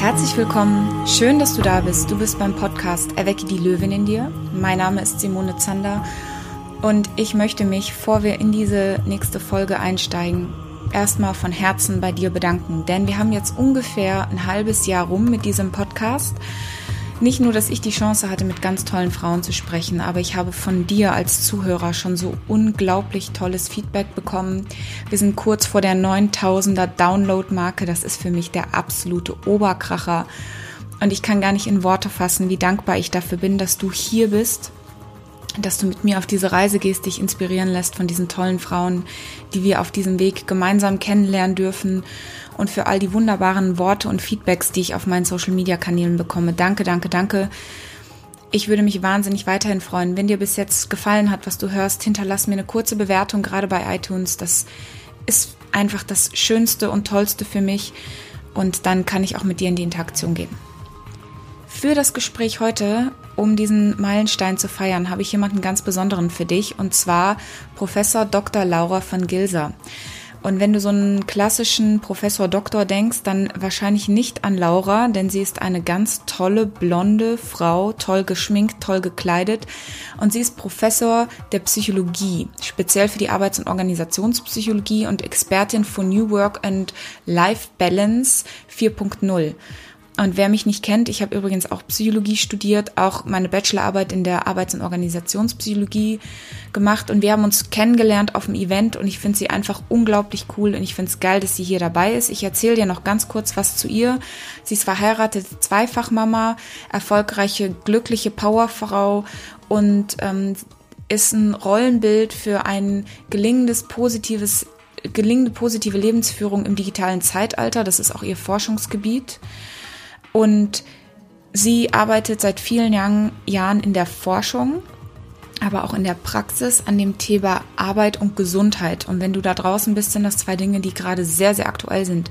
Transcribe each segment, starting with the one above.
Herzlich willkommen. Schön, dass du da bist. Du bist beim Podcast Erwecke die Löwin in dir. Mein Name ist Simone Zander und ich möchte mich, bevor wir in diese nächste Folge einsteigen, erstmal von Herzen bei dir bedanken. Denn wir haben jetzt ungefähr ein halbes Jahr rum mit diesem Podcast. Nicht nur, dass ich die Chance hatte, mit ganz tollen Frauen zu sprechen, aber ich habe von dir als Zuhörer schon so unglaublich tolles Feedback bekommen. Wir sind kurz vor der 9000er Download-Marke. Das ist für mich der absolute Oberkracher. Und ich kann gar nicht in Worte fassen, wie dankbar ich dafür bin, dass du hier bist dass du mit mir auf diese Reise gehst, dich inspirieren lässt von diesen tollen Frauen, die wir auf diesem Weg gemeinsam kennenlernen dürfen und für all die wunderbaren Worte und Feedbacks, die ich auf meinen Social-Media-Kanälen bekomme. Danke, danke, danke. Ich würde mich wahnsinnig weiterhin freuen. Wenn dir bis jetzt gefallen hat, was du hörst, hinterlass mir eine kurze Bewertung, gerade bei iTunes. Das ist einfach das Schönste und Tollste für mich. Und dann kann ich auch mit dir in die Interaktion gehen. Für das Gespräch heute um diesen Meilenstein zu feiern, habe ich jemanden ganz Besonderen für dich, und zwar Professor Dr. Laura von Gilser. Und wenn du so einen klassischen Professor Doktor denkst, dann wahrscheinlich nicht an Laura, denn sie ist eine ganz tolle, blonde Frau, toll geschminkt, toll gekleidet. Und sie ist Professor der Psychologie, speziell für die Arbeits- und Organisationspsychologie und Expertin für New Work and Life Balance 4.0. Und wer mich nicht kennt, ich habe übrigens auch Psychologie studiert, auch meine Bachelorarbeit in der Arbeits- und Organisationspsychologie gemacht. Und wir haben uns kennengelernt auf dem Event und ich finde sie einfach unglaublich cool und ich finde es geil, dass sie hier dabei ist. Ich erzähle dir noch ganz kurz was zu ihr. Sie ist verheiratete Zweifachmama, erfolgreiche, glückliche Powerfrau und ähm, ist ein Rollenbild für ein gelingendes, positives gelingende positive Lebensführung im digitalen Zeitalter. Das ist auch ihr Forschungsgebiet. Und sie arbeitet seit vielen Jahren in der Forschung, aber auch in der Praxis an dem Thema Arbeit und Gesundheit. Und wenn du da draußen bist, sind das zwei Dinge, die gerade sehr, sehr aktuell sind.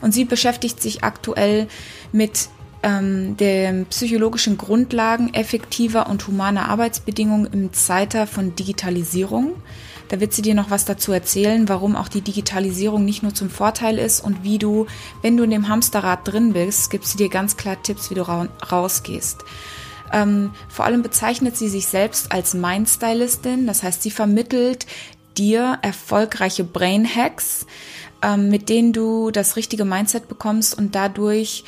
Und sie beschäftigt sich aktuell mit ähm, den psychologischen Grundlagen effektiver und humaner Arbeitsbedingungen im Zeitalter von Digitalisierung. Da wird sie dir noch was dazu erzählen, warum auch die Digitalisierung nicht nur zum Vorteil ist und wie du, wenn du in dem Hamsterrad drin bist, gibt sie dir ganz klar Tipps, wie du ra rausgehst. Ähm, vor allem bezeichnet sie sich selbst als Mindstylistin, das heißt, sie vermittelt dir erfolgreiche Brain Hacks, ähm, mit denen du das richtige Mindset bekommst und dadurch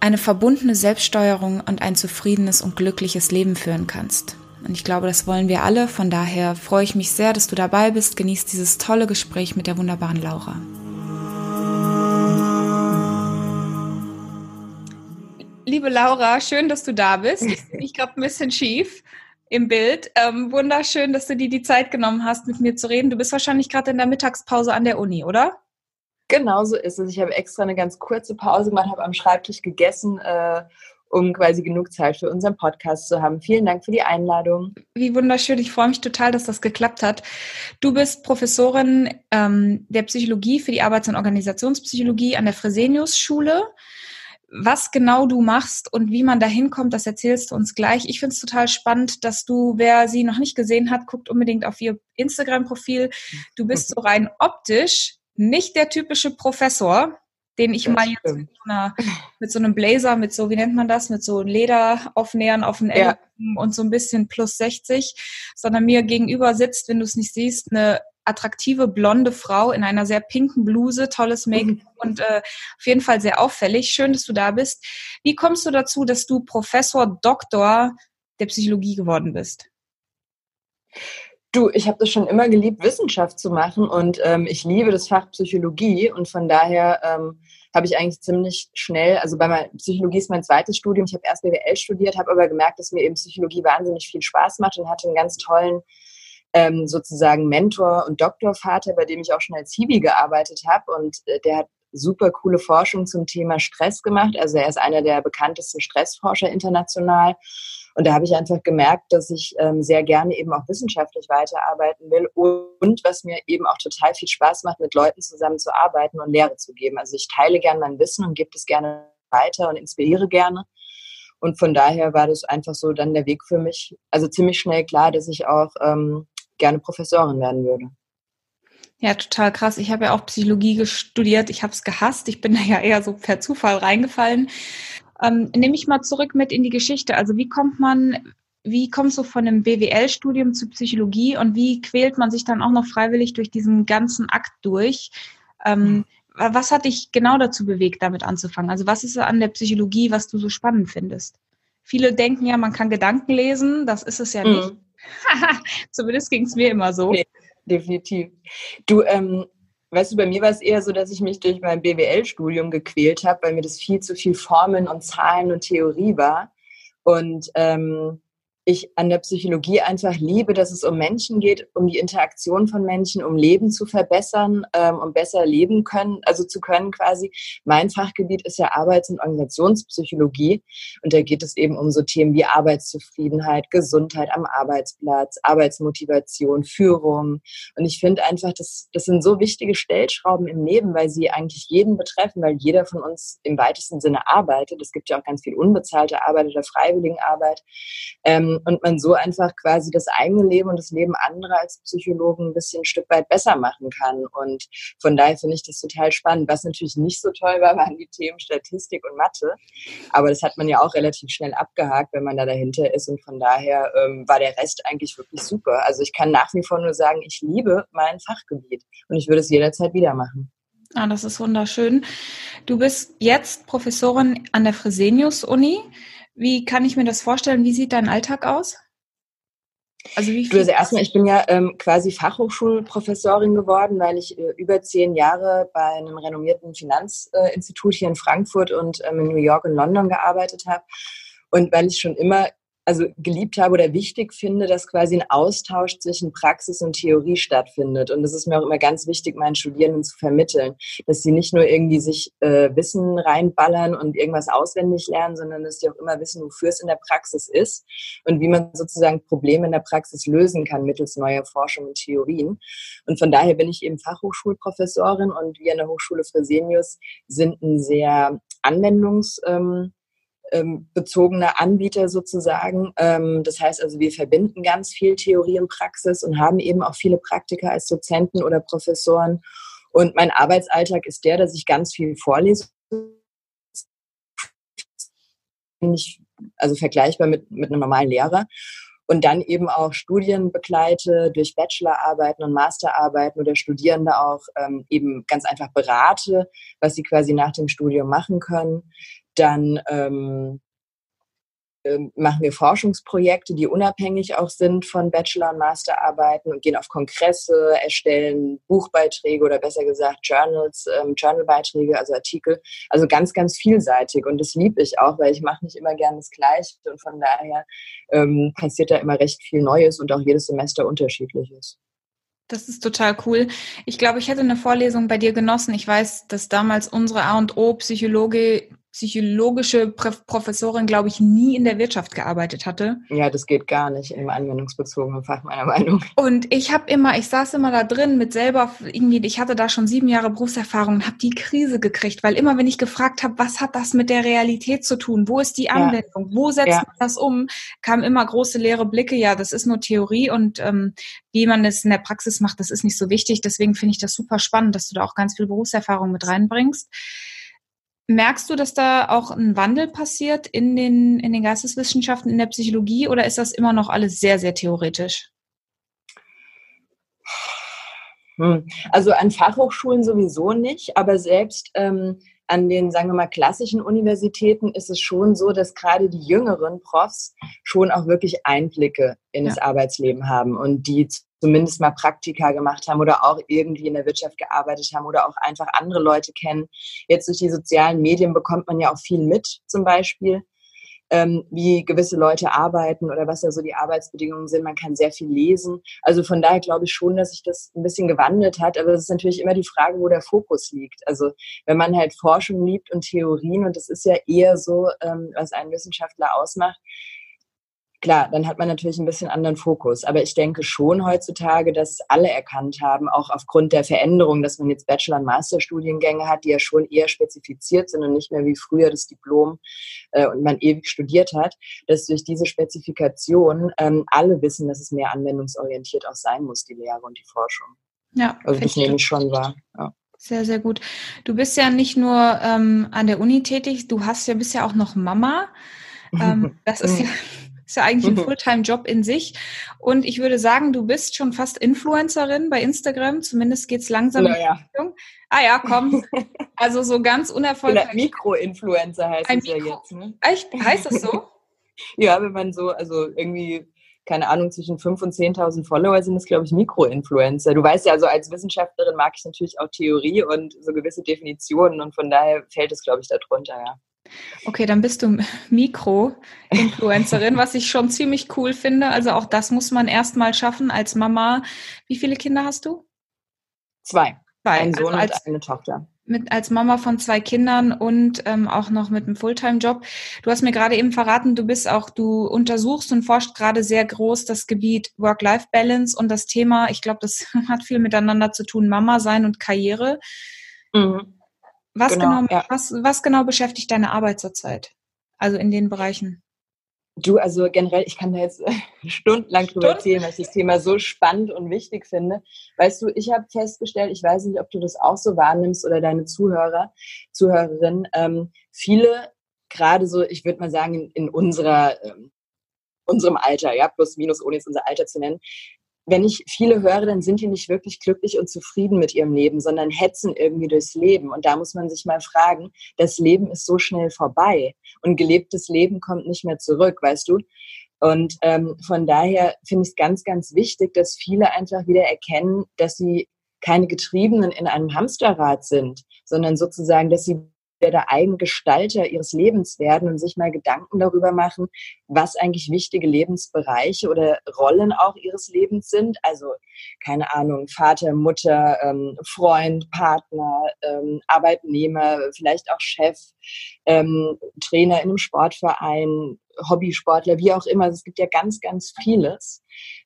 eine verbundene Selbststeuerung und ein zufriedenes und glückliches Leben führen kannst. Und ich glaube, das wollen wir alle. Von daher freue ich mich sehr, dass du dabei bist. Genieß dieses tolle Gespräch mit der wunderbaren Laura. Liebe Laura, schön, dass du da bist. Ich sehe mich gerade ein bisschen schief im Bild. Ähm, wunderschön, dass du dir die Zeit genommen hast, mit mir zu reden. Du bist wahrscheinlich gerade in der Mittagspause an der Uni, oder? Genau so ist es. Ich habe extra eine ganz kurze Pause gemacht, habe am Schreibtisch gegessen äh, um quasi genug Zeit für unseren Podcast zu haben. Vielen Dank für die Einladung. Wie wunderschön. Ich freue mich total, dass das geklappt hat. Du bist Professorin ähm, der Psychologie für die Arbeits- und Organisationspsychologie an der Fresenius-Schule. Was genau du machst und wie man da hinkommt, das erzählst du uns gleich. Ich finde es total spannend, dass du, wer sie noch nicht gesehen hat, guckt unbedingt auf ihr Instagram-Profil. Du bist so rein optisch nicht der typische Professor, den ich das mal jetzt mit so, einer, mit so, einem Blazer, mit so, wie nennt man das, mit so Lederaufnähern auf den Ellbogen ja. und so ein bisschen plus 60, sondern mir gegenüber sitzt, wenn du es nicht siehst, eine attraktive blonde Frau in einer sehr pinken Bluse, tolles Make-up mhm. und äh, auf jeden Fall sehr auffällig. Schön, dass du da bist. Wie kommst du dazu, dass du Professor Doktor der Psychologie geworden bist? Du, ich habe das schon immer geliebt, Wissenschaft zu machen und ähm, ich liebe das Fach Psychologie und von daher ähm, habe ich eigentlich ziemlich schnell, also bei meiner Psychologie ist mein zweites Studium, ich habe erst BWL studiert, habe aber gemerkt, dass mir eben Psychologie wahnsinnig viel Spaß macht und hatte einen ganz tollen ähm, sozusagen Mentor und Doktorvater, bei dem ich auch schon als Hiwi gearbeitet habe. Und äh, der hat super coole Forschung zum Thema Stress gemacht. Also er ist einer der bekanntesten Stressforscher international und da habe ich einfach gemerkt, dass ich ähm, sehr gerne eben auch wissenschaftlich weiterarbeiten will und was mir eben auch total viel Spaß macht, mit Leuten zusammen zu arbeiten und Lehre zu geben. Also ich teile gerne mein Wissen und gebe es gerne weiter und inspiriere gerne. Und von daher war das einfach so dann der Weg für mich, also ziemlich schnell klar, dass ich auch ähm, gerne Professorin werden würde. Ja, total krass. Ich habe ja auch Psychologie studiert. Ich habe es gehasst. Ich bin da ja eher so per Zufall reingefallen. Ähm, nehme ich mal zurück mit in die Geschichte. Also wie kommt man, wie kommst du von einem BWL-Studium zu Psychologie und wie quält man sich dann auch noch freiwillig durch diesen ganzen Akt durch? Ähm, mhm. Was hat dich genau dazu bewegt, damit anzufangen? Also was ist an der Psychologie, was du so spannend findest? Viele denken ja, man kann Gedanken lesen. Das ist es ja nicht. Mhm. Zumindest ging es mir immer so. Nee definitiv. Du, ähm, weißt du, bei mir war es eher so, dass ich mich durch mein BWL-Studium gequält habe, weil mir das viel zu viel Formeln und Zahlen und Theorie war. Und ähm, ich an der Psychologie einfach liebe, dass es um Menschen geht, um die Interaktion von Menschen, um Leben zu verbessern, ähm, um besser leben können, also zu können quasi. Mein Fachgebiet ist ja Arbeits- und Organisationspsychologie und da geht es eben um so Themen wie Arbeitszufriedenheit, Gesundheit am Arbeitsplatz, Arbeitsmotivation, Führung. Und ich finde einfach, das, das sind so wichtige Stellschrauben im Leben, weil sie eigentlich jeden betreffen, weil jeder von uns im weitesten Sinne arbeitet. Es gibt ja auch ganz viel unbezahlte Arbeit oder Freiwilligenarbeit. Ähm, und man so einfach quasi das eigene Leben und das Leben anderer als Psychologen ein bisschen ein Stück weit besser machen kann. Und von daher finde ich das total spannend. Was natürlich nicht so toll war, waren die Themen Statistik und Mathe. Aber das hat man ja auch relativ schnell abgehakt, wenn man da dahinter ist. Und von daher ähm, war der Rest eigentlich wirklich super. Also ich kann nach wie vor nur sagen, ich liebe mein Fachgebiet und ich würde es jederzeit wieder machen. Ah, das ist wunderschön. Du bist jetzt Professorin an der Fresenius-Uni. Wie kann ich mir das vorstellen? Wie sieht dein Alltag aus? Also, wie viel du, also erstmal, ich bin ja ähm, quasi Fachhochschulprofessorin geworden, weil ich äh, über zehn Jahre bei einem renommierten Finanzinstitut hier in Frankfurt und ähm, in New York und London gearbeitet habe. Und weil ich schon immer also geliebt habe oder wichtig finde, dass quasi ein Austausch zwischen Praxis und Theorie stattfindet. Und das ist mir auch immer ganz wichtig, meinen Studierenden zu vermitteln, dass sie nicht nur irgendwie sich äh, Wissen reinballern und irgendwas auswendig lernen, sondern dass sie auch immer wissen, wofür es in der Praxis ist und wie man sozusagen Probleme in der Praxis lösen kann mittels neuer Forschung und Theorien. Und von daher bin ich eben Fachhochschulprofessorin und wir an der Hochschule Fresenius sind ein sehr anwendungs ähm, ähm, bezogene Anbieter sozusagen. Ähm, das heißt also, wir verbinden ganz viel Theorie und Praxis und haben eben auch viele Praktiker als Dozenten oder Professoren. Und mein Arbeitsalltag ist der, dass ich ganz viel vorlese. Also vergleichbar mit, mit einem normalen Lehrer. Und dann eben auch Studien begleite durch Bachelorarbeiten und Masterarbeiten oder Studierende auch ähm, eben ganz einfach berate, was sie quasi nach dem Studium machen können. Dann ähm, ähm, machen wir Forschungsprojekte, die unabhängig auch sind von Bachelor- und Masterarbeiten und gehen auf Kongresse, erstellen Buchbeiträge oder besser gesagt Journals, ähm, Journalbeiträge, also Artikel. Also ganz, ganz vielseitig. Und das liebe ich auch, weil ich mache nicht immer gerne das Gleiche und von daher ähm, passiert da immer recht viel Neues und auch jedes Semester unterschiedliches. Das ist total cool. Ich glaube, ich hätte eine Vorlesung bei dir genossen. Ich weiß, dass damals unsere A und O Psychologe psychologische Professorin, glaube ich, nie in der Wirtschaft gearbeitet hatte. Ja, das geht gar nicht im anwendungsbezogenen Fach, meiner Meinung. Und ich habe immer, ich saß immer da drin mit selber irgendwie, ich hatte da schon sieben Jahre Berufserfahrung und habe die Krise gekriegt, weil immer, wenn ich gefragt habe, was hat das mit der Realität zu tun? Wo ist die Anwendung? Ja. Wo setzt ja. man das um? Kamen immer große leere Blicke. Ja, das ist nur Theorie und ähm, wie man es in der Praxis macht, das ist nicht so wichtig. Deswegen finde ich das super spannend, dass du da auch ganz viel Berufserfahrung mit reinbringst. Merkst du, dass da auch ein Wandel passiert in den, in den Geisteswissenschaften, in der Psychologie oder ist das immer noch alles sehr, sehr theoretisch? Also an Fachhochschulen sowieso nicht, aber selbst ähm, an den, sagen wir mal, klassischen Universitäten ist es schon so, dass gerade die jüngeren Profs schon auch wirklich Einblicke in ja. das Arbeitsleben haben und die zumindest mal Praktika gemacht haben oder auch irgendwie in der Wirtschaft gearbeitet haben oder auch einfach andere Leute kennen. Jetzt durch die sozialen Medien bekommt man ja auch viel mit, zum Beispiel, ähm, wie gewisse Leute arbeiten oder was da so die Arbeitsbedingungen sind. Man kann sehr viel lesen. Also von daher glaube ich schon, dass sich das ein bisschen gewandelt hat. Aber es ist natürlich immer die Frage, wo der Fokus liegt. Also wenn man halt Forschung liebt und Theorien, und das ist ja eher so, ähm, was einen Wissenschaftler ausmacht, Klar, dann hat man natürlich ein bisschen anderen Fokus. Aber ich denke schon heutzutage, dass alle erkannt haben, auch aufgrund der Veränderung, dass man jetzt Bachelor- und Masterstudiengänge hat, die ja schon eher spezifiziert sind und nicht mehr wie früher das Diplom äh, und man ewig studiert hat, dass durch diese Spezifikation ähm, alle wissen, dass es mehr anwendungsorientiert auch sein muss, die Lehre und die Forschung. Ja, also das nehme ich schon wahr. Ja. Sehr, sehr gut. Du bist ja nicht nur ähm, an der Uni tätig, du hast ja bist ja auch noch Mama. Ähm, das ist ja, ist ja eigentlich ein Fulltime-Job in sich. Und ich würde sagen, du bist schon fast Influencerin bei Instagram. Zumindest geht's langsam naja. in Richtung. Ah ja, komm. Also so ganz unerfolgreich. Mikro-Influencer heißt Ein es ja Mikro- jetzt. Ne? Echt? Heißt das so? Ja, wenn man so, also irgendwie, keine Ahnung, zwischen 5.000 und 10.000 Follower sind es, glaube ich, Mikroinfluencer. Du weißt ja, also als Wissenschaftlerin mag ich natürlich auch Theorie und so gewisse Definitionen und von daher fällt es, glaube ich, darunter, ja. Okay, dann bist du Mikro-Influencerin, was ich schon ziemlich cool finde. Also auch das muss man erstmal schaffen als Mama. Wie viele Kinder hast du? Zwei. Zwei. Ein Sohn Also als, und eine Tochter. mit, als Mama von zwei Kindern und ähm, auch noch mit einem Fulltime-Job. Du hast mir gerade eben verraten, du bist auch, du untersuchst und forscht gerade sehr groß das Gebiet Work-Life-Balance und das Thema, ich glaube, das hat viel miteinander zu tun, Mama sein und Karriere. Mhm. Was Genau, genau, ja. was, was genau beschäftigt deine Arbeit zurzeit? Also in den Bereichen. Du, also generell, ich kann da jetzt stundenlang drüber erzählen, weil ich das Thema so spannend und wichtig finde. Weißt du, ich habe festgestellt, ich weiß nicht, ob du das auch so wahrnimmst oder deine Zuhörer, Zuhörerinnen, ähm, viele, gerade so, ich würde mal sagen, in, in unserer, ähm, unserem Alter, ja, plus minus, ohne jetzt unser Alter zu nennen, wenn ich viele höre, dann sind die nicht wirklich glücklich und zufrieden mit ihrem Leben, sondern hetzen irgendwie durchs Leben. Und da muss man sich mal fragen, das Leben ist so schnell vorbei und gelebtes Leben kommt nicht mehr zurück, weißt du? Und ähm, von daher finde ich es ganz, ganz wichtig, dass viele einfach wieder erkennen, dass sie keine Getriebenen in einem Hamsterrad sind, sondern sozusagen, dass sie der Eigengestalter ihres Lebens werden und sich mal Gedanken darüber machen, was eigentlich wichtige Lebensbereiche oder Rollen auch ihres Lebens sind. Also keine Ahnung, Vater, Mutter, ähm, Freund, Partner, ähm, Arbeitnehmer, vielleicht auch Chef, ähm, Trainer in einem Sportverein, Hobbysportler, wie auch immer. Also es gibt ja ganz, ganz vieles,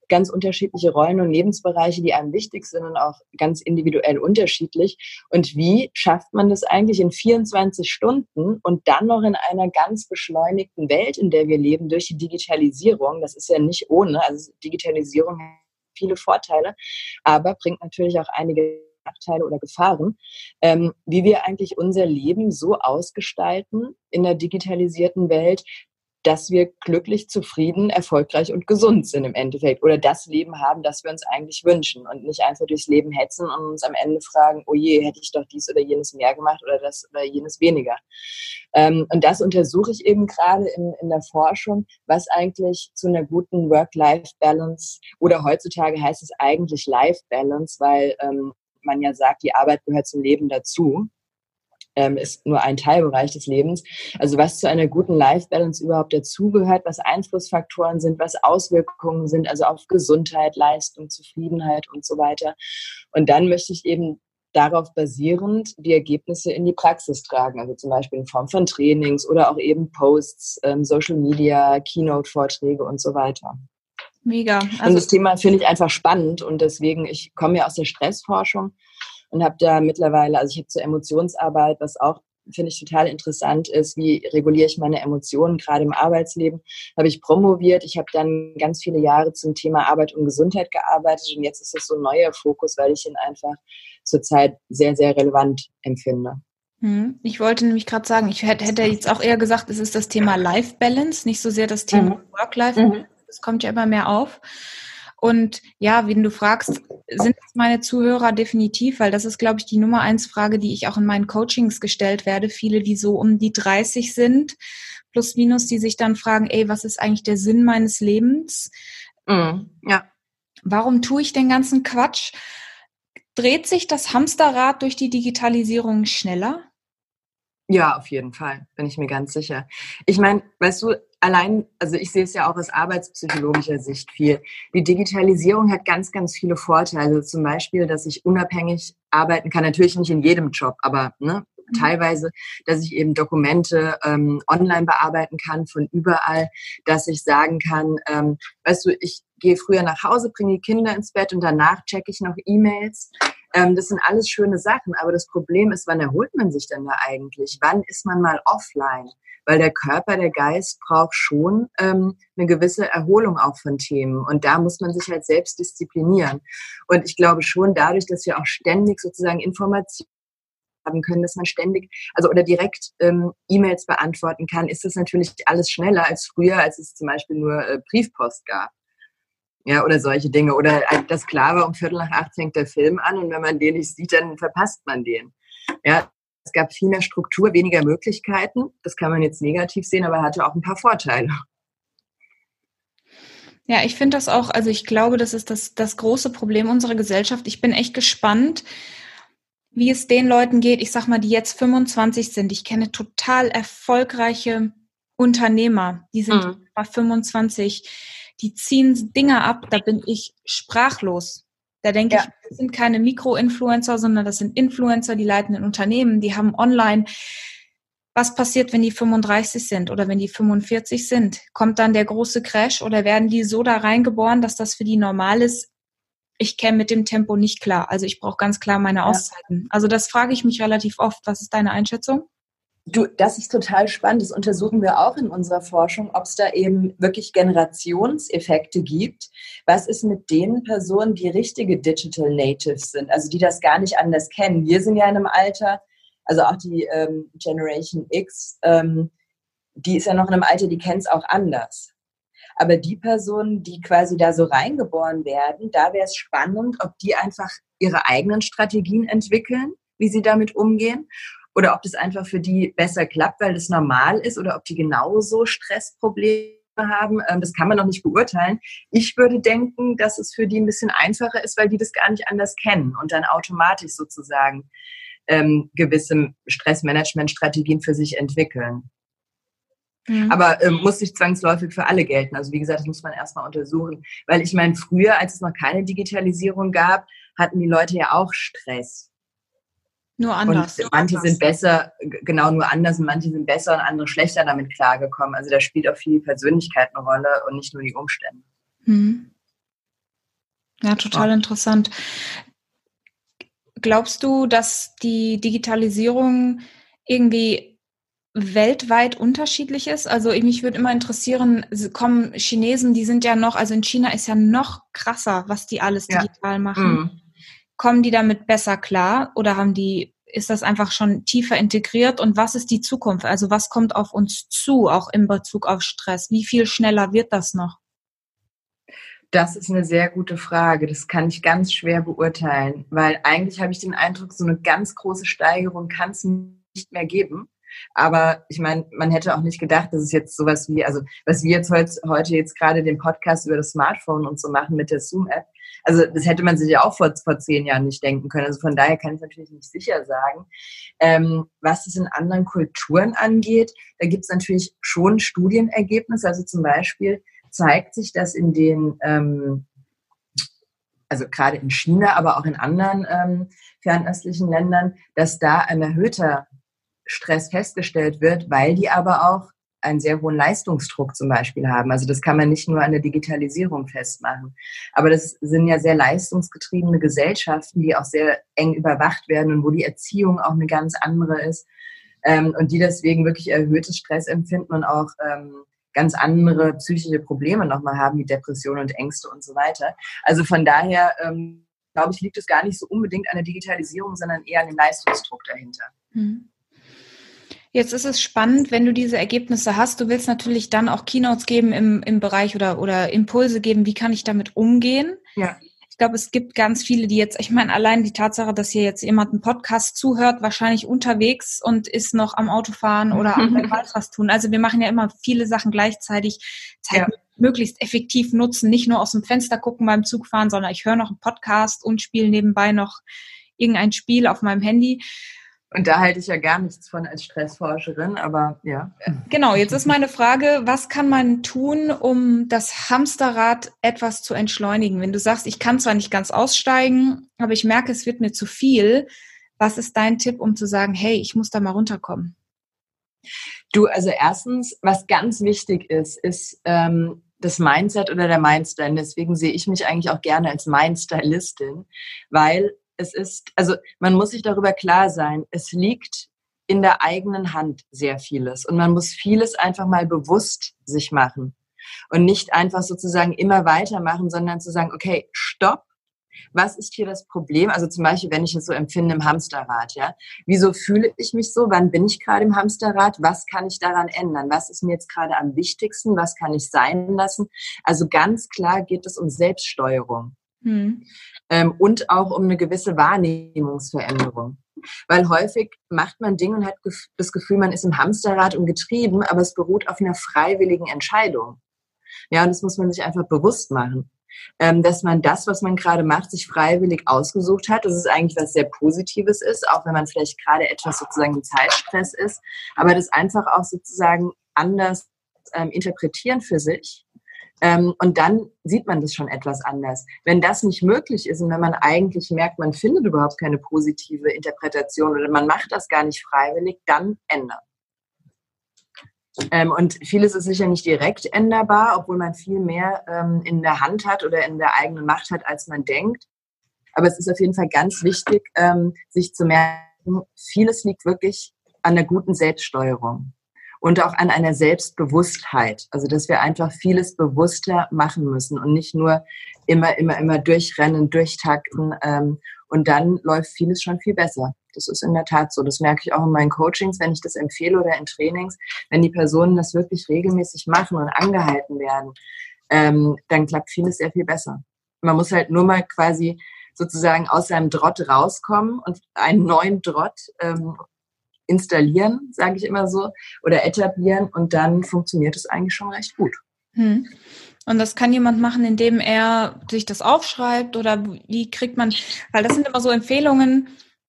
ganz unterschiedliche Rollen und Lebensbereiche, die einem wichtig sind und auch ganz individuell unterschiedlich. Und wie schafft man das eigentlich in 24 Stunden und dann noch in einer ganz beschleunigten Welt, in der wir leben, durch die Digitalisierung? Das ist ja nicht ohne. Also Digitalisierung hat viele Vorteile, aber bringt natürlich auch einige Nachteile oder Gefahren, ähm, wie wir eigentlich unser Leben so ausgestalten in der digitalisierten Welt, dass wir glücklich, zufrieden, erfolgreich und gesund sind im Endeffekt oder das Leben haben, das wir uns eigentlich wünschen und nicht einfach durchs Leben hetzen und uns am Ende fragen, oh je, hätte ich doch dies oder jenes mehr gemacht oder das oder jenes weniger. Ähm, und das untersuche ich eben gerade in, in der Forschung, was eigentlich zu einer guten Work-Life-Balance oder heutzutage heißt es eigentlich Life-Balance, weil ähm, man ja sagt, die Arbeit gehört zum Leben dazu ähm, ist nur ein Teilbereich des Lebens. Also was zu einer guten Life-Balance überhaupt dazugehört, was Einflussfaktoren sind, was Auswirkungen sind, also auf Gesundheit, Leistung, Zufriedenheit und so weiter. Und dann möchte ich eben darauf basierend die Ergebnisse in die Praxis tragen, also zum Beispiel in Form von Trainings oder auch eben Posts, ähm, Social Media, Keynote-Vorträge und so weiter. Mega. und Also das Thema finde ich einfach spannend und deswegen, ich komme ja aus der Stressforschung und habe da mittlerweile, also ich habe zur Emotionsarbeit, was auch finde ich total interessant ist, wie reguliere ich meine Emotionen gerade im Arbeitsleben, habe ich promoviert. Ich habe dann ganz viele Jahre zum Thema Arbeit und Gesundheit gearbeitet und jetzt ist es so ein neuer Fokus, weil ich ihn einfach zurzeit sehr, sehr relevant empfinde. Hm, Ich wollte nämlich gerade sagen, ich hätte, hätte jetzt auch eher gesagt, es ist das Thema Life Balance, nicht so sehr das Thema Mhm. Work-Life. Mhm. Das kommt ja immer mehr auf. Und ja, wenn du fragst, sind es meine Zuhörer definitiv, weil das ist, glaube ich, die Nummer eins Frage, die ich auch in meinen Coachings gestellt werde. Viele, die so um die 30 sind, plus minus, die sich dann fragen, ey, was ist eigentlich der Sinn meines Lebens? Mhm. Ja. Warum tue ich den ganzen Quatsch? Dreht sich das Hamsterrad durch die Digitalisierung schneller? Ja, auf jeden Fall, bin ich mir ganz sicher. Ich meine, weißt du, allein, also ich sehe es ja auch aus arbeitspsychologischer Sicht viel. Die Digitalisierung hat ganz, ganz viele Vorteile. Zum Beispiel, dass ich unabhängig arbeiten kann. Natürlich nicht in jedem Job, aber ne, Mhm. teilweise, dass ich eben Dokumente ähm, online bearbeiten kann von überall, dass ich sagen kann, ähm, weißt du, ich gehe früher nach Hause, bringe die Kinder ins Bett und danach checke ich noch E-Mails. Ähm, das sind alles schöne Sachen, aber das Problem ist, wann erholt man sich denn da eigentlich? Wann ist man mal offline? Weil der Körper, der Geist braucht schon ähm, eine gewisse Erholung auch von Themen. Und da muss man sich halt selbst disziplinieren. Und ich glaube schon dadurch, dass wir auch ständig sozusagen Informationen haben können, dass man ständig, also oder direkt ähm, E-Mails beantworten kann, ist das natürlich alles schneller als früher, als es zum Beispiel nur äh, Briefpost gab. Ja, oder solche Dinge. Oder das klar war, um Viertel nach acht fängt der Film an und wenn man den nicht sieht, dann verpasst man den. Ja, es gab viel mehr Struktur, weniger Möglichkeiten. Das kann man jetzt negativ sehen, aber hatte auch ein paar Vorteile. Ja, ich finde das auch, also ich glaube, das ist das, das große Problem unserer Gesellschaft. Ich bin echt gespannt, wie es den Leuten geht, ich sag mal, die jetzt 25 sind. Ich kenne total erfolgreiche Unternehmer, die sind mhm. 25 die ziehen Dinge ab, da bin ich sprachlos. Da denke ja. ich, das sind keine Mikro-Influencer, sondern das sind Influencer, die leiten in Unternehmen, die haben online. Was passiert, wenn die 35 sind oder wenn die 45 sind? Kommt dann der große Crash oder werden die so da reingeboren, dass das für die normal ist? Ich käme mit dem Tempo nicht klar. Also ich brauche ganz klar meine Auszeiten. Ja. Also das frage ich mich relativ oft. Was ist deine Einschätzung? Du, das ist total spannend. Das untersuchen wir auch in unserer Forschung, ob es da eben wirklich Generationseffekte gibt. Was ist mit den Personen, die richtige Digital Natives sind, also die das gar nicht anders kennen? Wir sind ja in einem Alter, also auch die ähm, Generation X, ähm, die ist ja noch in einem Alter, die kennt es auch anders. Aber die Personen, die quasi da so reingeboren werden, da wäre es spannend, ob die einfach ihre eigenen Strategien entwickeln, wie sie damit umgehen oder ob das einfach für die besser klappt, weil das normal ist oder ob die genauso Stressprobleme haben, ähm, das kann man noch nicht beurteilen. Ich würde denken, dass es für die ein bisschen einfacher ist, weil die das gar nicht anders kennen und dann automatisch sozusagen ähm, gewisse Stressmanagement-Strategien für sich entwickeln. Mhm. Aber ähm, muss nicht zwangsläufig für alle gelten. Also wie gesagt, das muss man erstmal untersuchen. Weil ich meine, früher, als es noch keine Digitalisierung gab, hatten die Leute ja auch Stress. Nur anders. Und manche sind besser, genau nur anders und manche sind besser und andere schlechter damit klargekommen. Also da spielt auch viel Persönlichkeit eine Rolle und nicht nur die Umstände. Hm. Ja, total ja. interessant. Glaubst du, dass die Digitalisierung irgendwie weltweit unterschiedlich ist? Also mich würde immer interessieren, kommen Chinesen, die sind ja noch, also in China ist ja noch krasser, was die alles digital ja. machen. Mhm. Kommen die damit besser klar oder haben die, ist das einfach schon tiefer integriert? Und was ist die Zukunft? Also was kommt auf uns zu, auch in Bezug auf Stress? Wie viel schneller wird das noch? Das ist eine sehr gute Frage. Das kann ich ganz schwer beurteilen, weil eigentlich habe ich den Eindruck, so eine ganz große Steigerung kann es nicht mehr geben. Aber ich meine, man hätte auch nicht gedacht, dass es jetzt sowas wie, also was wir jetzt heute, heute jetzt gerade den Podcast über das Smartphone und so machen mit der Zoom-App. Also das hätte man sich ja auch vor, vor zehn Jahren nicht denken können. Also von daher kann ich natürlich nicht sicher sagen. Ähm, was es in anderen Kulturen angeht, da gibt es natürlich schon Studienergebnisse. Also zum Beispiel zeigt sich, dass in den ähm, also gerade in China, aber auch in anderen ähm, fernöstlichen Ländern, dass da ein erhöhter Stress festgestellt wird, weil die aber auch einen sehr hohen Leistungsdruck zum Beispiel haben. Also das kann man nicht nur an der Digitalisierung festmachen. Aber das sind ja sehr leistungsgetriebene Gesellschaften, die auch sehr eng überwacht werden und wo die Erziehung auch eine ganz andere ist ähm, und die deswegen wirklich erhöhtes Stressempfinden und auch ähm, ganz andere psychische Probleme nochmal haben, wie Depressionen und Ängste und so weiter. Also von daher ähm, glaube ich, liegt es gar nicht so unbedingt an der Digitalisierung, sondern eher an dem Leistungsdruck dahinter. Hm. Jetzt ist es spannend, wenn du diese Ergebnisse hast. Du willst natürlich dann auch Keynotes geben im, im Bereich oder, oder Impulse geben, wie kann ich damit umgehen. Ja. Ich glaube, es gibt ganz viele, die jetzt, ich meine, allein die Tatsache, dass hier jetzt jemand einen Podcast zuhört, wahrscheinlich unterwegs und ist noch am Autofahren oder am was tun. Also wir machen ja immer viele Sachen gleichzeitig, Zeit ja. möglichst effektiv nutzen, nicht nur aus dem Fenster gucken beim Zugfahren, sondern ich höre noch einen Podcast und spiele nebenbei noch irgendein Spiel auf meinem Handy. Und da halte ich ja gar nichts von als Stressforscherin, aber ja. Genau, jetzt ist meine Frage, was kann man tun, um das Hamsterrad etwas zu entschleunigen? Wenn du sagst, ich kann zwar nicht ganz aussteigen, aber ich merke, es wird mir zu viel. Was ist dein Tipp, um zu sagen, hey, ich muss da mal runterkommen? Du, also erstens, was ganz wichtig ist, ist ähm, das Mindset oder der Mindstyle. Deswegen sehe ich mich eigentlich auch gerne als Mindstylistin, weil es ist, also man muss sich darüber klar sein, es liegt in der eigenen Hand sehr vieles und man muss vieles einfach mal bewusst sich machen und nicht einfach sozusagen immer weitermachen, sondern zu sagen, okay, stopp, was ist hier das Problem? Also zum Beispiel, wenn ich es so empfinde im Hamsterrad, ja. Wieso fühle ich mich so? Wann bin ich gerade im Hamsterrad? Was kann ich daran ändern? Was ist mir jetzt gerade am wichtigsten? Was kann ich sein lassen? Also ganz klar geht es um Selbststeuerung. Hm. Ähm, und auch um eine gewisse Wahrnehmungsveränderung. Weil häufig macht man Dinge und hat das Gefühl, man ist im Hamsterrad und getrieben, aber es beruht auf einer freiwilligen Entscheidung. Ja, und das muss man sich einfach bewusst machen ähm, dass man das, was man gerade macht, sich freiwillig ausgesucht hat. Das ist eigentlich was sehr Positives ist, auch wenn man vielleicht gerade etwas sozusagen im Zeitstress ist, aber das einfach auch sozusagen anders ähm, interpretieren für sich. Ähm, und dann sieht man das schon etwas anders. Wenn das nicht möglich ist und wenn man eigentlich merkt, man findet überhaupt keine positive Interpretation oder man macht das gar nicht freiwillig, dann ändern. Ähm, und vieles ist sicher nicht direkt änderbar, obwohl man viel mehr ähm, in der Hand hat oder in der eigenen Macht hat, als man denkt. Aber es ist auf jeden Fall ganz wichtig, ähm, sich zu merken, vieles liegt wirklich an der guten Selbststeuerung und auch an einer Selbstbewusstheit. Also, dass wir einfach vieles bewusster machen müssen und nicht nur immer, immer, immer durchrennen, durchtakten. Ähm, und dann läuft vieles schon viel besser. Das ist in der Tat so. Das merke ich auch in meinen Coachings, wenn ich das empfehle oder in Trainings. Wenn die Personen das wirklich regelmäßig machen und angehalten werden, ähm, dann klappt vieles sehr viel besser. Man muss halt nur mal quasi sozusagen aus seinem Drott rauskommen und einen neuen Drott ähm, installieren, sage ich immer so, oder etablieren und dann funktioniert es eigentlich schon recht gut. Hm. Und das kann jemand machen, indem er sich das aufschreibt oder wie kriegt man, weil das sind immer so Empfehlungen,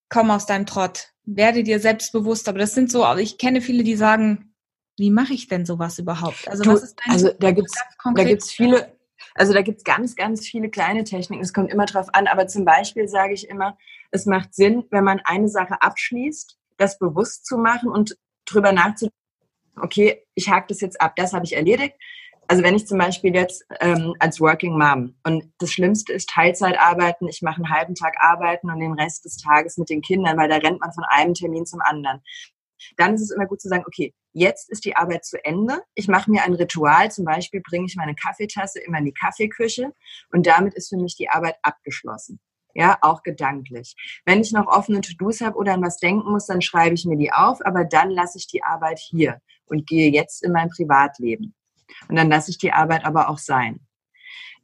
komm aus deinem Trott, werde dir selbstbewusst. Aber das sind so, ich kenne viele, die sagen, wie mache ich denn sowas überhaupt? Also, du, was ist dein also da gibt's, da gibt's viele, also da gibt's ganz, ganz viele kleine Techniken. Es kommt immer drauf an. Aber zum Beispiel sage ich immer, es macht Sinn, wenn man eine Sache abschließt, das bewusst zu machen und drüber nachzudenken, okay, ich hake das jetzt ab, das habe ich erledigt also wenn ich zum Beispiel jetzt ähm, als Working Mom und das Schlimmste ist Teilzeit arbeiten, ich mache einen halben Tag arbeiten und den Rest des Tages mit den Kindern, weil da rennt man von einem Termin zum anderen. Dann ist es immer gut zu sagen, okay, jetzt ist die Arbeit zu Ende. Ich mache mir ein Ritual, zum Beispiel bringe ich meine Kaffeetasse immer in die Kaffeeküche und damit ist für mich die Arbeit abgeschlossen. Ja, auch gedanklich. Wenn ich noch offene To-Dos habe oder an was denken muss, dann schreibe ich mir die auf, aber dann lasse ich die Arbeit hier und gehe jetzt in mein Privatleben. Und dann lasse ich die Arbeit aber auch sein.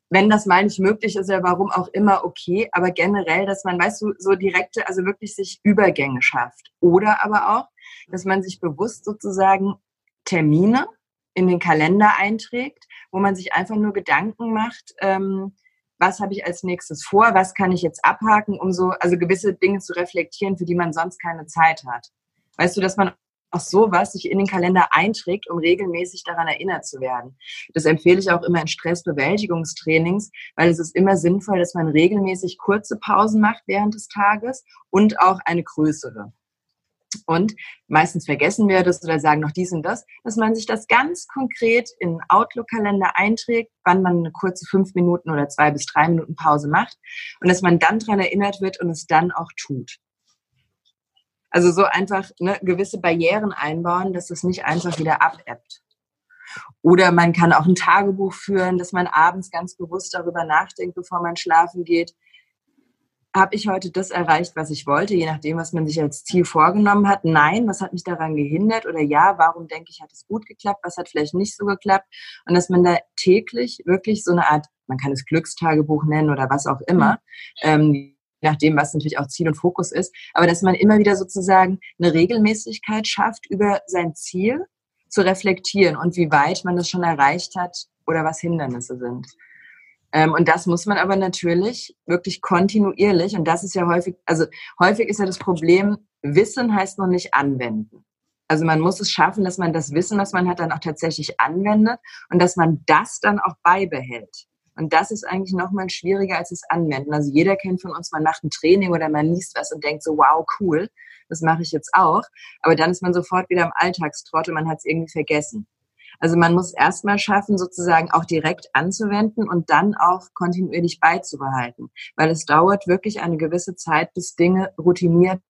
Wenn das mal nicht möglich ist, ja warum auch immer okay, aber generell, dass man, weißt du, so direkte, also wirklich sich Übergänge schafft. Oder aber auch, dass man sich bewusst sozusagen Termine in den Kalender einträgt, wo man sich einfach nur Gedanken macht, ähm, was habe ich als nächstes vor, was kann ich jetzt abhaken, um so, also gewisse Dinge zu reflektieren, für die man sonst keine Zeit hat. Weißt du, dass man auch sowas sich in den Kalender einträgt, um regelmäßig daran erinnert zu werden. Das empfehle ich auch immer in Stressbewältigungstrainings, weil es ist immer sinnvoll, dass man regelmäßig kurze Pausen macht während des Tages und auch eine größere. Und meistens vergessen wir das oder sagen noch dies und das, dass man sich das ganz konkret in Outlook-Kalender einträgt, wann man eine kurze fünf Minuten oder zwei bis drei Minuten Pause macht und dass man dann daran erinnert wird und es dann auch tut. Also so einfach ne, gewisse Barrieren einbauen, dass es nicht einfach wieder abebbt. Oder man kann auch ein Tagebuch führen, dass man abends ganz bewusst darüber nachdenkt, bevor man schlafen geht. Habe ich heute das erreicht, was ich wollte, je nachdem, was man sich als Ziel vorgenommen hat? Nein, was hat mich daran gehindert? Oder ja, warum denke ich, hat es gut geklappt? Was hat vielleicht nicht so geklappt? Und dass man da täglich wirklich so eine Art, man kann es Glückstagebuch nennen oder was auch immer, mhm. ähm, nachdem, was natürlich auch Ziel und Fokus ist, aber dass man immer wieder sozusagen eine Regelmäßigkeit schafft, über sein Ziel zu reflektieren und wie weit man das schon erreicht hat oder was Hindernisse sind. Ähm, und das muss man aber natürlich wirklich kontinuierlich, und das ist ja häufig, also häufig ist ja das Problem, Wissen heißt noch nicht anwenden. Also man muss es schaffen, dass man das Wissen, was man hat, dann auch tatsächlich anwendet und dass man das dann auch beibehält. Und das ist eigentlich nochmal schwieriger als das Anwenden. Also jeder kennt von uns, man macht ein Training oder man liest was und denkt so, wow, cool, das mache ich jetzt auch. Aber dann ist man sofort wieder im Alltagstrott und man hat es irgendwie vergessen. Also man muss erstmal schaffen, sozusagen auch direkt anzuwenden und dann auch kontinuierlich beizubehalten, weil es dauert wirklich eine gewisse Zeit, bis Dinge routiniert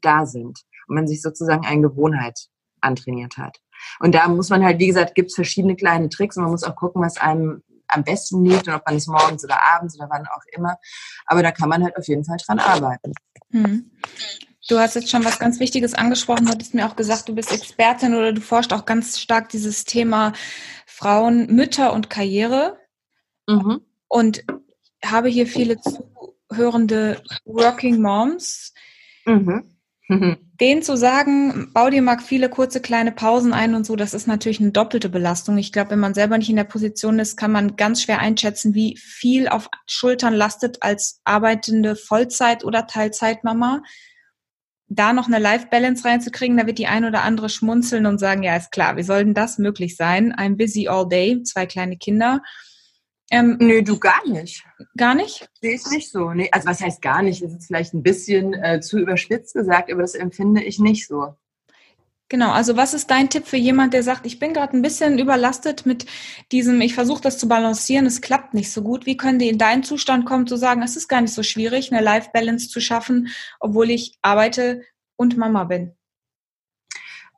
da sind und man sich sozusagen eine Gewohnheit antrainiert hat. Und da muss man halt, wie gesagt, gibt es verschiedene kleine Tricks und man muss auch gucken, was einem am besten liegt und ob man es morgens oder abends oder wann auch immer. Aber da kann man halt auf jeden Fall dran arbeiten. Hm. Du hast jetzt schon was ganz Wichtiges angesprochen. Du hattest mir auch gesagt, du bist Expertin oder du forscht auch ganz stark dieses Thema Frauen, Mütter und Karriere. Mhm. Und habe hier viele zuhörende Working Moms. Mhm. Den zu sagen, bau dir mal viele kurze kleine Pausen ein und so, das ist natürlich eine doppelte Belastung. Ich glaube, wenn man selber nicht in der Position ist, kann man ganz schwer einschätzen, wie viel auf Schultern lastet als arbeitende Vollzeit- oder Teilzeitmama. Da noch eine Life-Balance reinzukriegen, da wird die ein oder andere schmunzeln und sagen, ja, ist klar, wie soll denn das möglich sein? I'm busy all day, zwei kleine Kinder. Ähm, Nö, du gar nicht. Gar nicht? Sehe ich nicht so. Nee, also was heißt gar nicht? Das ist vielleicht ein bisschen äh, zu überspitzt gesagt, aber das empfinde ich nicht so. Genau, also was ist dein Tipp für jemand, der sagt, ich bin gerade ein bisschen überlastet mit diesem, ich versuche das zu balancieren, es klappt nicht so gut. Wie können die in deinen Zustand kommen, zu sagen, es ist gar nicht so schwierig, eine Life-Balance zu schaffen, obwohl ich arbeite und Mama bin?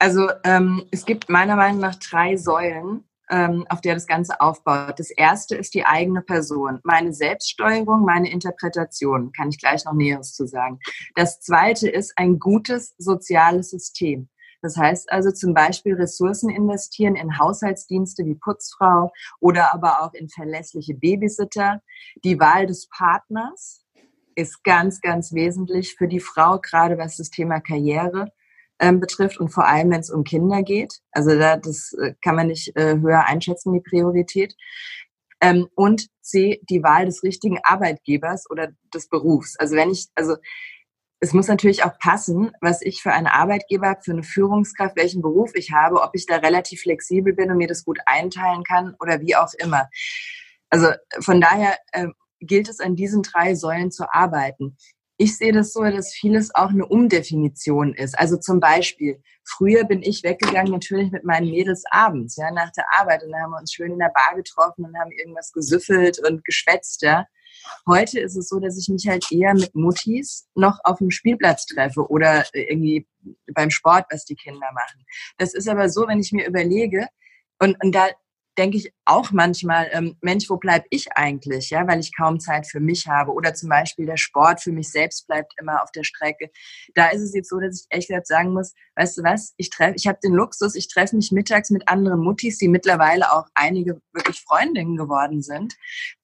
Also ähm, es gibt meiner Meinung nach drei Säulen, ähm, auf der das Ganze aufbaut. Das erste ist die eigene Person, meine Selbststeuerung, meine Interpretation, kann ich gleich noch Näheres zu sagen. Das zweite ist ein gutes soziales System. Das heißt also zum Beispiel Ressourcen investieren in Haushaltsdienste wie Putzfrau oder aber auch in verlässliche Babysitter. Die Wahl des Partners ist ganz, ganz wesentlich für die Frau, gerade was das Thema Karriere ähm, betrifft und vor allem, wenn es um Kinder geht. Also da, das äh, kann man nicht äh, höher einschätzen, die Priorität. Ähm, und C, die Wahl des richtigen Arbeitgebers oder des Berufs. Also wenn ich, also es muss natürlich auch passen, was ich für einen Arbeitgeber habe, für eine Führungskraft, welchen Beruf ich habe, ob ich da relativ flexibel bin und mir das gut einteilen kann oder wie auch immer. Also von daher äh, gilt es an diesen drei Säulen zu arbeiten. Ich sehe das so, dass vieles auch eine Umdefinition ist. Also zum Beispiel, früher bin ich weggegangen natürlich mit meinen Mädels abends, ja, nach der Arbeit. Und dann haben wir uns schön in der Bar getroffen und haben irgendwas gesüffelt und geschwätzt, ja. Heute ist es so, dass ich mich halt eher mit Muttis noch auf dem Spielplatz treffe oder irgendwie beim Sport, was die Kinder machen. Das ist aber so, wenn ich mir überlege, und, und da denke ich auch manchmal, ähm, Mensch, wo bleib ich eigentlich, ja, weil ich kaum Zeit für mich habe oder zum Beispiel der Sport für mich selbst bleibt immer auf der Strecke. Da ist es jetzt so, dass ich echt gesagt sagen muss, weißt du was, ich treffe, ich habe den Luxus, ich treffe mich mittags mit anderen Muttis, die mittlerweile auch einige wirklich Freundinnen geworden sind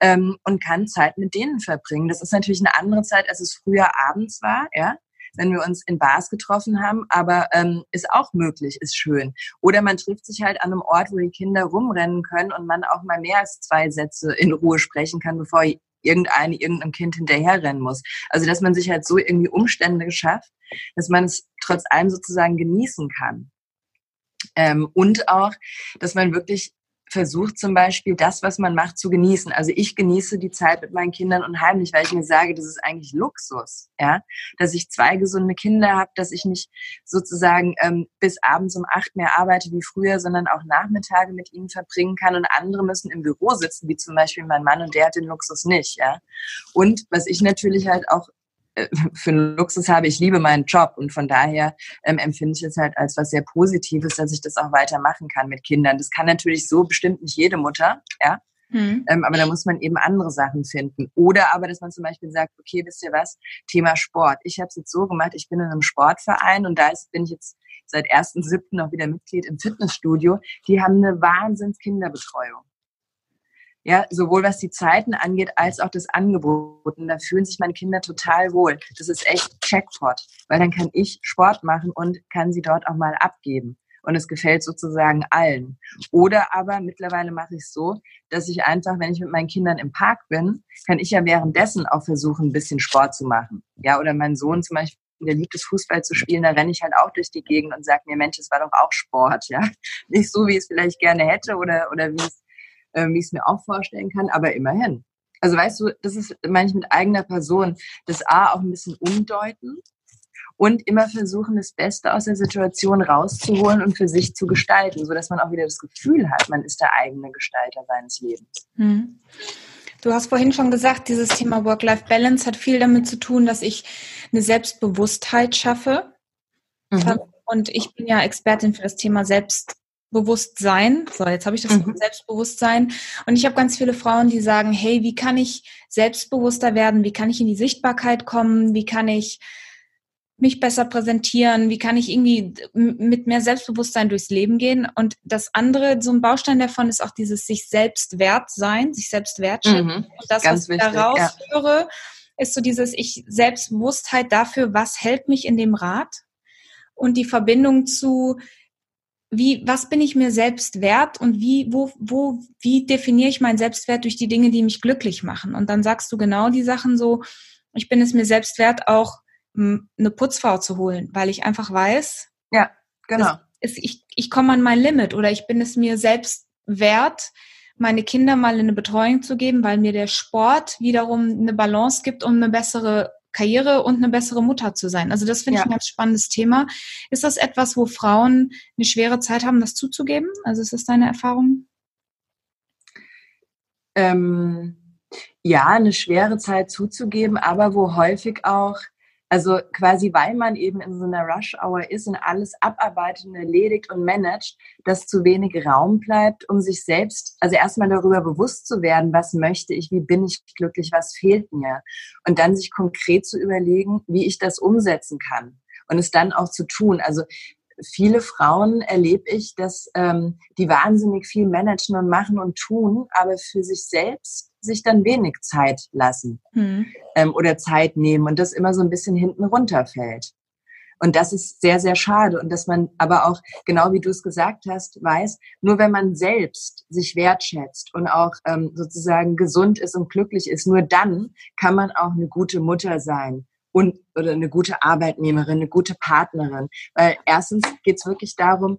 ähm, und kann Zeit mit denen verbringen. Das ist natürlich eine andere Zeit, als es früher abends war, ja wenn wir uns in Bars getroffen haben, aber ähm, ist auch möglich, ist schön. Oder man trifft sich halt an einem Ort, wo die Kinder rumrennen können und man auch mal mehr als zwei Sätze in Ruhe sprechen kann, bevor irgendeine irgendeinem Kind hinterherrennen muss. Also dass man sich halt so irgendwie Umstände schafft, dass man es trotz allem sozusagen genießen kann. Ähm, und auch, dass man wirklich versucht zum Beispiel das, was man macht, zu genießen. Also ich genieße die Zeit mit meinen Kindern unheimlich, weil ich mir sage, das ist eigentlich Luxus, ja, dass ich zwei gesunde Kinder habe, dass ich nicht sozusagen ähm, bis abends um acht mehr arbeite wie früher, sondern auch Nachmittage mit ihnen verbringen kann und andere müssen im Büro sitzen, wie zum Beispiel mein Mann und der hat den Luxus nicht, ja. Und was ich natürlich halt auch für einen Luxus habe. Ich liebe meinen Job und von daher ähm, empfinde ich es halt als was sehr Positives, dass ich das auch weitermachen kann mit Kindern. Das kann natürlich so bestimmt nicht jede Mutter, ja. Mhm. Ähm, aber da muss man eben andere Sachen finden. Oder aber, dass man zum Beispiel sagt, okay, wisst ihr was, Thema Sport. Ich habe es jetzt so gemacht, ich bin in einem Sportverein und da ist, bin ich jetzt seit 1.7. noch wieder Mitglied im Fitnessstudio. Die haben eine Wahnsinns Kinderbetreuung. Ja, sowohl was die Zeiten angeht, als auch das Angebot. Und da fühlen sich meine Kinder total wohl. Das ist echt Checkpot, weil dann kann ich Sport machen und kann sie dort auch mal abgeben. Und es gefällt sozusagen allen. Oder aber mittlerweile mache ich es so, dass ich einfach, wenn ich mit meinen Kindern im Park bin, kann ich ja währenddessen auch versuchen, ein bisschen Sport zu machen. Ja, oder mein Sohn zum Beispiel der liebt es, Fußball zu spielen, da renne ich halt auch durch die Gegend und sage mir, Mensch, es war doch auch Sport, ja. Nicht so, wie ich es vielleicht gerne hätte oder, oder wie es äh, wie ich es mir auch vorstellen kann, aber immerhin. Also weißt du, das ist, meine ich mit eigener Person, das A auch ein bisschen umdeuten und immer versuchen, das Beste aus der Situation rauszuholen und für sich zu gestalten, sodass man auch wieder das Gefühl hat, man ist der eigene Gestalter seines Lebens. Hm. Du hast vorhin schon gesagt, dieses Thema Work-Life-Balance hat viel damit zu tun, dass ich eine Selbstbewusstheit schaffe. Mhm. Und ich bin ja Expertin für das Thema Selbstbewusstsein. So, jetzt habe ich das mhm. Selbstbewusstsein. Und ich habe ganz viele Frauen, die sagen, hey, wie kann ich selbstbewusster werden? Wie kann ich in die Sichtbarkeit kommen? Wie kann ich mich besser präsentieren? Wie kann ich irgendwie mit mehr Selbstbewusstsein durchs Leben gehen? Und das andere, so ein Baustein davon ist auch dieses sich selbst wert sein, sich selbst wertschätzen. Mhm, und das, was ich daraus ja. höre, ist so dieses ich Selbstbewusstheit dafür, was hält mich in dem Rad? Und die Verbindung zu wie, was bin ich mir selbst wert und wie, wo, wo, wie definiere ich meinen Selbstwert durch die Dinge, die mich glücklich machen? Und dann sagst du genau die Sachen so, ich bin es mir selbst wert, auch eine Putzfrau zu holen, weil ich einfach weiß, ja, genau. Ist, ich, ich komme an mein Limit oder ich bin es mir selbst wert, meine Kinder mal in eine Betreuung zu geben, weil mir der Sport wiederum eine Balance gibt, um eine bessere Karriere und eine bessere Mutter zu sein. Also das finde ja. ich ein ganz spannendes Thema. Ist das etwas, wo Frauen eine schwere Zeit haben, das zuzugeben? Also ist das deine Erfahrung? Ähm, ja, eine schwere Zeit zuzugeben, aber wo häufig auch also quasi, weil man eben in so einer Rush-Hour ist und alles abarbeitet und erledigt und managt, dass zu wenig Raum bleibt, um sich selbst, also erstmal darüber bewusst zu werden, was möchte ich, wie bin ich glücklich, was fehlt mir. Und dann sich konkret zu überlegen, wie ich das umsetzen kann und es dann auch zu tun. Also viele Frauen erlebe ich, dass ähm, die wahnsinnig viel managen und machen und tun, aber für sich selbst sich dann wenig Zeit lassen mhm. ähm, oder Zeit nehmen und das immer so ein bisschen hinten runterfällt. Und das ist sehr, sehr schade. Und dass man aber auch, genau wie du es gesagt hast, weiß, nur wenn man selbst sich wertschätzt und auch ähm, sozusagen gesund ist und glücklich ist, nur dann kann man auch eine gute Mutter sein und oder eine gute Arbeitnehmerin, eine gute Partnerin. Weil erstens geht es wirklich darum,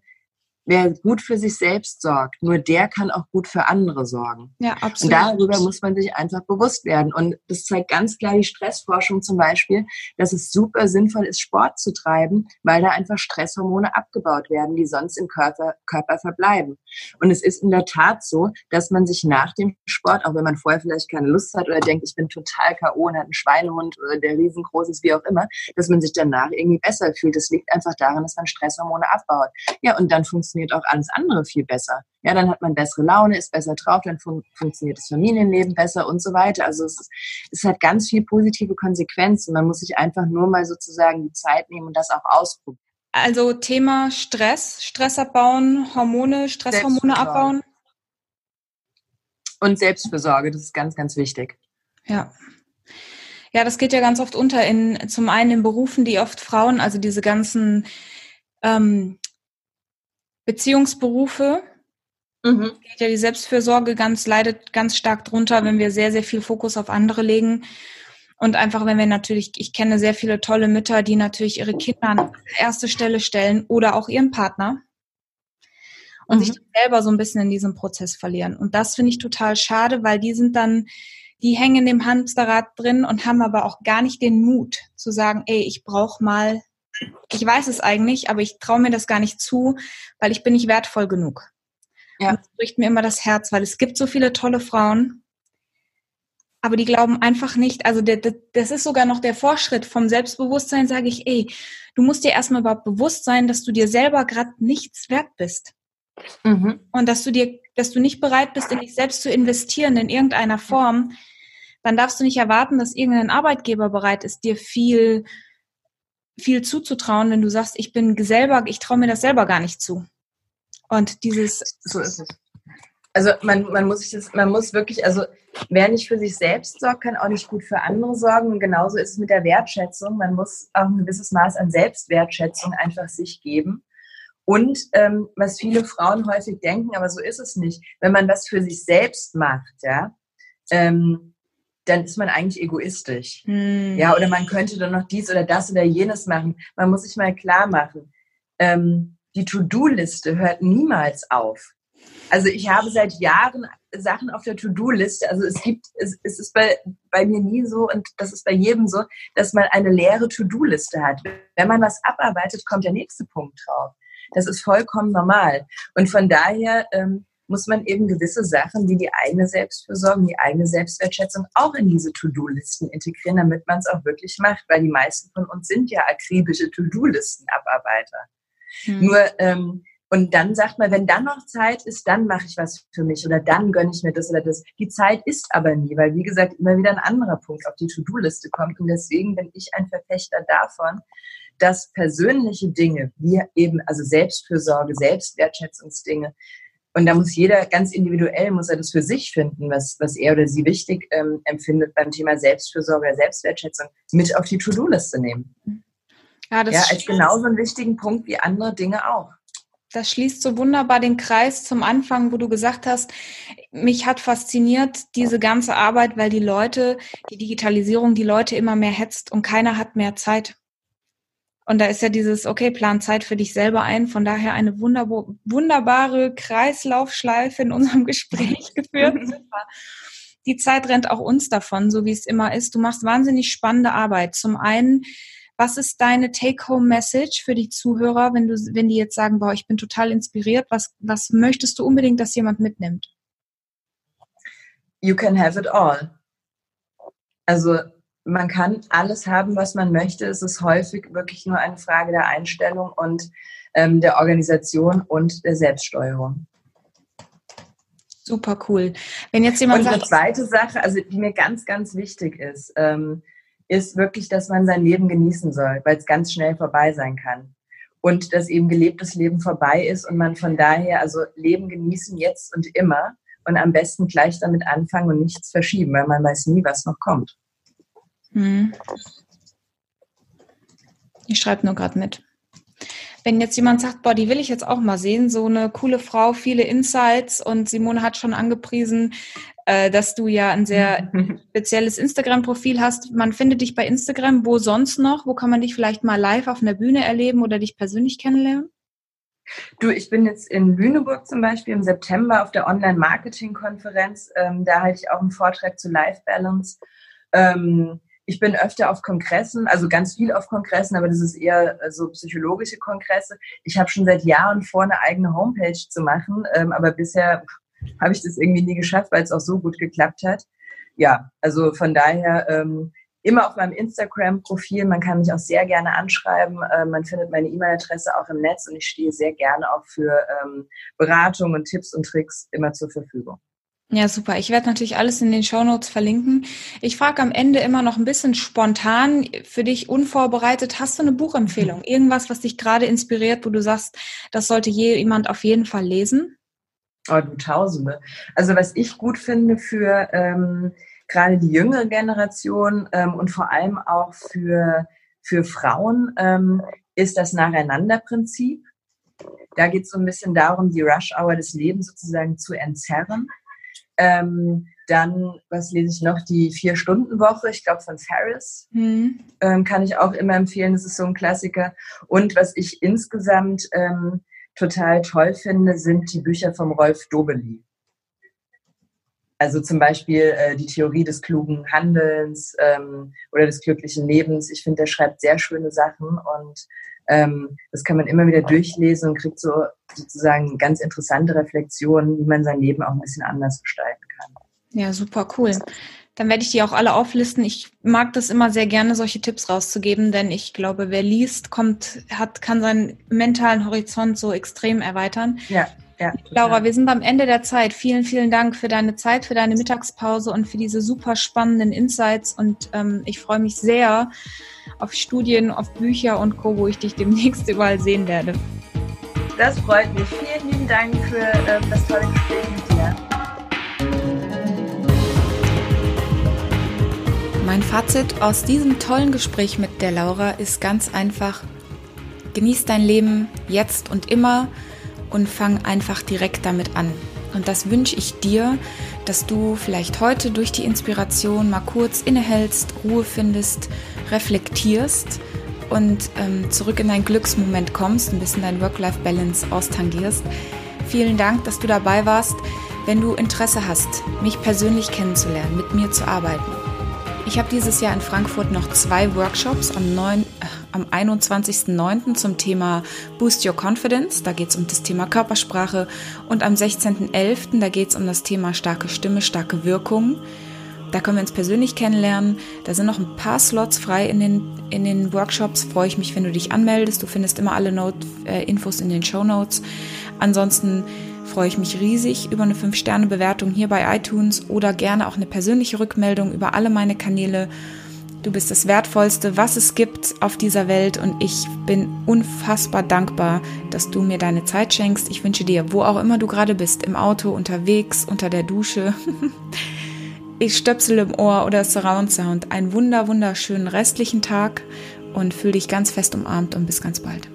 wer gut für sich selbst sorgt, nur der kann auch gut für andere sorgen. Ja, absolut. Und darüber muss man sich einfach bewusst werden. Und das zeigt ganz klar die Stressforschung zum Beispiel, dass es super sinnvoll ist, Sport zu treiben, weil da einfach Stresshormone abgebaut werden, die sonst im Körper, Körper verbleiben. Und es ist in der Tat so, dass man sich nach dem Sport, auch wenn man vorher vielleicht keine Lust hat oder denkt, ich bin total K.O. und hat einen Schweinehund oder der riesengroß ist, wie auch immer, dass man sich danach irgendwie besser fühlt. Das liegt einfach daran, dass man Stresshormone abbaut. Ja, und dann funktioniert funktioniert auch alles andere viel besser. Ja, dann hat man bessere Laune, ist besser drauf, dann fun funktioniert das Familienleben besser und so weiter. Also es, ist, es hat ganz viel positive Konsequenzen. Man muss sich einfach nur mal sozusagen die Zeit nehmen und das auch ausprobieren. Also Thema Stress, Stress abbauen, Hormone, Stresshormone abbauen. Und Selbstfürsorge, das ist ganz, ganz wichtig. Ja. Ja, das geht ja ganz oft unter in zum einen in Berufen, die oft Frauen, also diese ganzen ähm, Beziehungsberufe mhm. geht ja die Selbstfürsorge ganz, leidet ganz stark drunter, wenn wir sehr, sehr viel Fokus auf andere legen. Und einfach, wenn wir natürlich, ich kenne sehr viele tolle Mütter, die natürlich ihre Kinder an erste Stelle stellen oder auch ihren Partner und mhm. sich selber so ein bisschen in diesem Prozess verlieren. Und das finde ich total schade, weil die sind dann, die hängen in dem Hamsterrad drin und haben aber auch gar nicht den Mut zu sagen, ey, ich brauche mal ich weiß es eigentlich, aber ich traue mir das gar nicht zu, weil ich bin nicht wertvoll genug. Ja. Und das bricht mir immer das Herz, weil es gibt so viele tolle Frauen, aber die glauben einfach nicht, also der, der, das ist sogar noch der Vorschritt vom Selbstbewusstsein, sage ich, ey, du musst dir erstmal überhaupt bewusst sein, dass du dir selber gerade nichts wert bist. Mhm. Und dass du dir, dass du nicht bereit bist, in dich selbst zu investieren in irgendeiner Form, dann darfst du nicht erwarten, dass irgendein Arbeitgeber bereit ist, dir viel viel zuzutrauen, wenn du sagst, ich bin selber, ich traue mir das selber gar nicht zu. Und dieses. So ist es. Also man, man muss sich das, man muss wirklich, also wer nicht für sich selbst sorgt, kann auch nicht gut für andere sorgen. Und genauso ist es mit der Wertschätzung. Man muss auch ein gewisses Maß an Selbstwertschätzung einfach sich geben. Und ähm, was viele Frauen häufig denken, aber so ist es nicht, wenn man das für sich selbst macht, ja, ähm, dann ist man eigentlich egoistisch. Hm. Ja, oder man könnte dann noch dies oder das oder jenes machen. Man muss sich mal klar machen, ähm, die To-Do-Liste hört niemals auf. Also ich habe seit Jahren Sachen auf der To-Do-Liste. Also es gibt, es, es ist bei, bei mir nie so und das ist bei jedem so, dass man eine leere To-Do-Liste hat. Wenn man was abarbeitet, kommt der nächste Punkt drauf. Das ist vollkommen normal. Und von daher ähm, muss man eben gewisse Sachen wie die eigene Selbstfürsorge, die eigene Selbstwertschätzung auch in diese To-Do-Listen integrieren, damit man es auch wirklich macht. Weil die meisten von uns sind ja akribische To-Do-Listen-Abarbeiter. Hm. Nur ähm, und dann sagt man, wenn dann noch Zeit ist, dann mache ich was für mich oder dann gönne ich mir das oder das. Die Zeit ist aber nie, weil wie gesagt immer wieder ein anderer Punkt auf die To-Do-Liste kommt. Und deswegen bin ich ein Verfechter davon, dass persönliche Dinge, wie eben also Selbstfürsorge, Selbstwertschätzungsdinge, und da muss jeder ganz individuell, muss er das für sich finden, was, was er oder sie wichtig ähm, empfindet beim Thema Selbstfürsorge oder Selbstwertschätzung, mit auf die To-Do-Liste nehmen. Ja, das ja, als genauso einen wichtigen Punkt wie andere Dinge auch das schließt so wunderbar den Kreis zum Anfang, wo du gesagt hast, mich hat fasziniert diese ganze Arbeit, weil die Leute, die Digitalisierung, die Leute immer mehr hetzt und keiner hat mehr Zeit. Und da ist ja dieses, okay, plan Zeit für dich selber ein. Von daher eine wunderbare Kreislaufschleife in unserem Gespräch geführt. Die Zeit rennt auch uns davon, so wie es immer ist. Du machst wahnsinnig spannende Arbeit. Zum einen was ist deine Take-Home-Message für die Zuhörer, wenn du, wenn die jetzt sagen, boah, ich bin total inspiriert, was, was möchtest du unbedingt, dass jemand mitnimmt? You can have it all. Also man kann alles haben, was man möchte. Es ist häufig wirklich nur eine Frage der Einstellung und ähm, der Organisation und der Selbststeuerung. Super cool. Wenn jetzt jemand und eine zweite Sache, also die mir ganz, ganz wichtig ist, ähm, ist wirklich, dass man sein Leben genießen soll, weil es ganz schnell vorbei sein kann. Und dass eben gelebtes Leben vorbei ist und man von daher, also Leben genießen jetzt und immer und am besten gleich damit anfangen und nichts verschieben, weil man weiß nie, was noch kommt. Hm. Ich schreibe nur gerade mit. Wenn jetzt jemand sagt, boah, die will ich jetzt auch mal sehen, so eine coole Frau, viele Insights und Simone hat schon angepriesen, äh, dass du ja ein sehr spezielles Instagram-Profil hast. Man findet dich bei Instagram. Wo sonst noch? Wo kann man dich vielleicht mal live auf einer Bühne erleben oder dich persönlich kennenlernen? Du, ich bin jetzt in Lüneburg zum Beispiel im September auf der Online-Marketing-Konferenz. Ähm, da halte ich auch einen Vortrag zu Life Balance. Ähm, ich bin öfter auf Kongressen, also ganz viel auf Kongressen, aber das ist eher äh, so psychologische Kongresse. Ich habe schon seit Jahren vor, eine eigene Homepage zu machen, ähm, aber bisher habe ich das irgendwie nie geschafft, weil es auch so gut geklappt hat. Ja, also von daher ähm, immer auf meinem Instagram-Profil. Man kann mich auch sehr gerne anschreiben. Äh, man findet meine E-Mail-Adresse auch im Netz und ich stehe sehr gerne auch für ähm, Beratung und Tipps und Tricks immer zur Verfügung. Ja, super. Ich werde natürlich alles in den Show Notes verlinken. Ich frage am Ende immer noch ein bisschen spontan für dich unvorbereitet. Hast du eine Buchempfehlung? Irgendwas, was dich gerade inspiriert, wo du sagst, das sollte jemand auf jeden Fall lesen? Oh, du Tausende. Also was ich gut finde für ähm, gerade die jüngere Generation ähm, und vor allem auch für, für Frauen ähm, ist das Nacheinanderprinzip. Da geht es so ein bisschen darum, die Rush-Hour des Lebens sozusagen zu entzerren. Ähm, dann, was lese ich noch? Die Vier-Stunden-Woche, ich glaube von Ferris. Mhm. Ähm, kann ich auch immer empfehlen, das ist so ein Klassiker. Und was ich insgesamt ähm, total toll finde, sind die Bücher vom Rolf Dobeli. Also zum Beispiel äh, die Theorie des klugen Handelns ähm, oder des glücklichen Lebens. Ich finde, der schreibt sehr schöne Sachen und ähm, das kann man immer wieder durchlesen und kriegt so sozusagen ganz interessante Reflexionen, wie man sein Leben auch ein bisschen anders gestalten kann. Ja, super cool. Dann werde ich die auch alle auflisten. Ich mag das immer sehr gerne, solche Tipps rauszugeben, denn ich glaube, wer liest, kommt, hat, kann seinen mentalen Horizont so extrem erweitern. Ja. Ja, Laura, wir sind am Ende der Zeit. Vielen, vielen Dank für deine Zeit, für deine Mittagspause und für diese super spannenden Insights. Und ähm, ich freue mich sehr auf Studien, auf Bücher und Co., wo ich dich demnächst überall sehen werde. Das freut mich. Vielen lieben Dank für äh, das tolle Gespräch mit dir. Mein Fazit aus diesem tollen Gespräch mit der Laura ist ganz einfach, genieß dein Leben jetzt und immer und fang einfach direkt damit an. Und das wünsche ich dir, dass du vielleicht heute durch die Inspiration mal kurz innehältst, Ruhe findest, reflektierst und ähm, zurück in deinen Glücksmoment kommst, ein bisschen dein Work-Life-Balance austangierst. Vielen Dank, dass du dabei warst. Wenn du Interesse hast, mich persönlich kennenzulernen, mit mir zu arbeiten. Ich habe dieses Jahr in Frankfurt noch zwei Workshops am, 9, äh, am 21.09. zum Thema Boost Your Confidence. Da geht es um das Thema Körpersprache. Und am 16.11. da geht es um das Thema starke Stimme, starke Wirkung. Da können wir uns persönlich kennenlernen. Da sind noch ein paar Slots frei in den, in den Workshops. Freue ich mich, wenn du dich anmeldest. Du findest immer alle Note, äh, Infos in den Show Notes. Ansonsten freue ich mich riesig über eine 5-Sterne-Bewertung hier bei iTunes oder gerne auch eine persönliche Rückmeldung über alle meine Kanäle. Du bist das Wertvollste, was es gibt auf dieser Welt und ich bin unfassbar dankbar, dass du mir deine Zeit schenkst. Ich wünsche dir, wo auch immer du gerade bist, im Auto, unterwegs, unter der Dusche, ich Stöpsel im Ohr oder Surround Sound, einen wunder, wunderschönen restlichen Tag und fühle dich ganz fest umarmt und bis ganz bald.